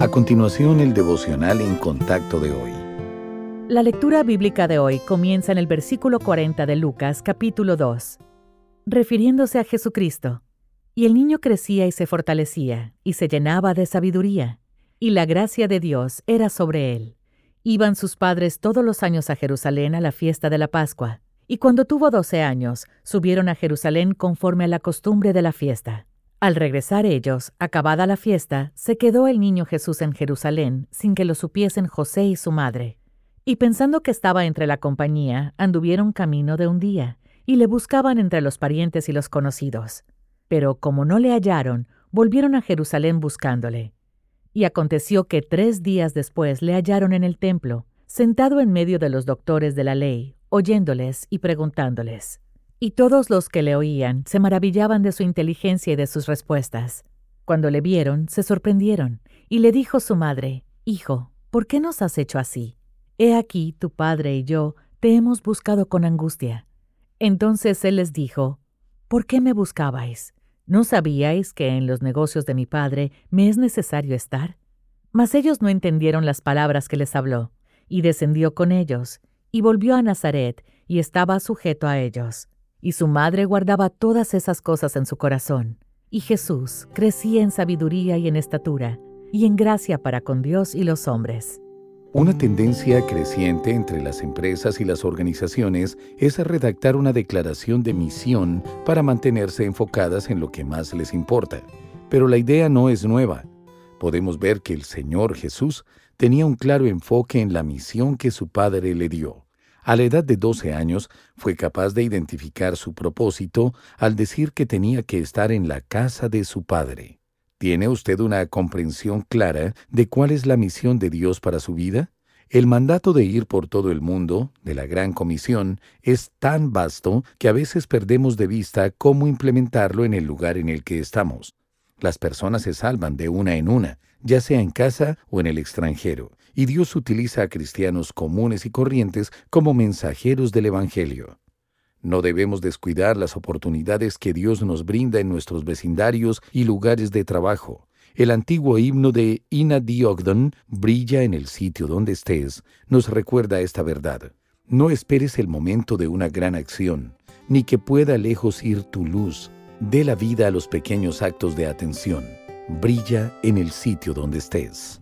A continuación, el devocional en contacto de hoy. La lectura bíblica de hoy comienza en el versículo 40 de Lucas capítulo 2, refiriéndose a Jesucristo. Y el niño crecía y se fortalecía, y se llenaba de sabiduría, y la gracia de Dios era sobre él. Iban sus padres todos los años a Jerusalén a la fiesta de la Pascua, y cuando tuvo doce años, subieron a Jerusalén conforme a la costumbre de la fiesta. Al regresar ellos, acabada la fiesta, se quedó el niño Jesús en Jerusalén sin que lo supiesen José y su madre. Y pensando que estaba entre la compañía, anduvieron camino de un día, y le buscaban entre los parientes y los conocidos. Pero como no le hallaron, volvieron a Jerusalén buscándole. Y aconteció que tres días después le hallaron en el templo, sentado en medio de los doctores de la ley, oyéndoles y preguntándoles. Y todos los que le oían se maravillaban de su inteligencia y de sus respuestas. Cuando le vieron, se sorprendieron, y le dijo su madre, Hijo, ¿por qué nos has hecho así? He aquí, tu padre y yo te hemos buscado con angustia. Entonces él les dijo, ¿Por qué me buscabais? ¿No sabíais que en los negocios de mi padre me es necesario estar? Mas ellos no entendieron las palabras que les habló, y descendió con ellos, y volvió a Nazaret, y estaba sujeto a ellos y su madre guardaba todas esas cosas en su corazón. Y Jesús crecía en sabiduría y en estatura, y en gracia para con Dios y los hombres. Una tendencia creciente entre las empresas y las organizaciones es redactar una declaración de misión para mantenerse enfocadas en lo que más les importa. Pero la idea no es nueva. Podemos ver que el Señor Jesús tenía un claro enfoque en la misión que su Padre le dio. A la edad de 12 años fue capaz de identificar su propósito al decir que tenía que estar en la casa de su padre. ¿Tiene usted una comprensión clara de cuál es la misión de Dios para su vida? El mandato de ir por todo el mundo, de la Gran Comisión, es tan vasto que a veces perdemos de vista cómo implementarlo en el lugar en el que estamos. Las personas se salvan de una en una, ya sea en casa o en el extranjero, y Dios utiliza a cristianos comunes y corrientes como mensajeros del Evangelio. No debemos descuidar las oportunidades que Dios nos brinda en nuestros vecindarios y lugares de trabajo. El antiguo himno de Ina Diogdon, Brilla en el sitio donde estés, nos recuerda esta verdad. No esperes el momento de una gran acción, ni que pueda lejos ir tu luz. Dé la vida a los pequeños actos de atención. Brilla en el sitio donde estés.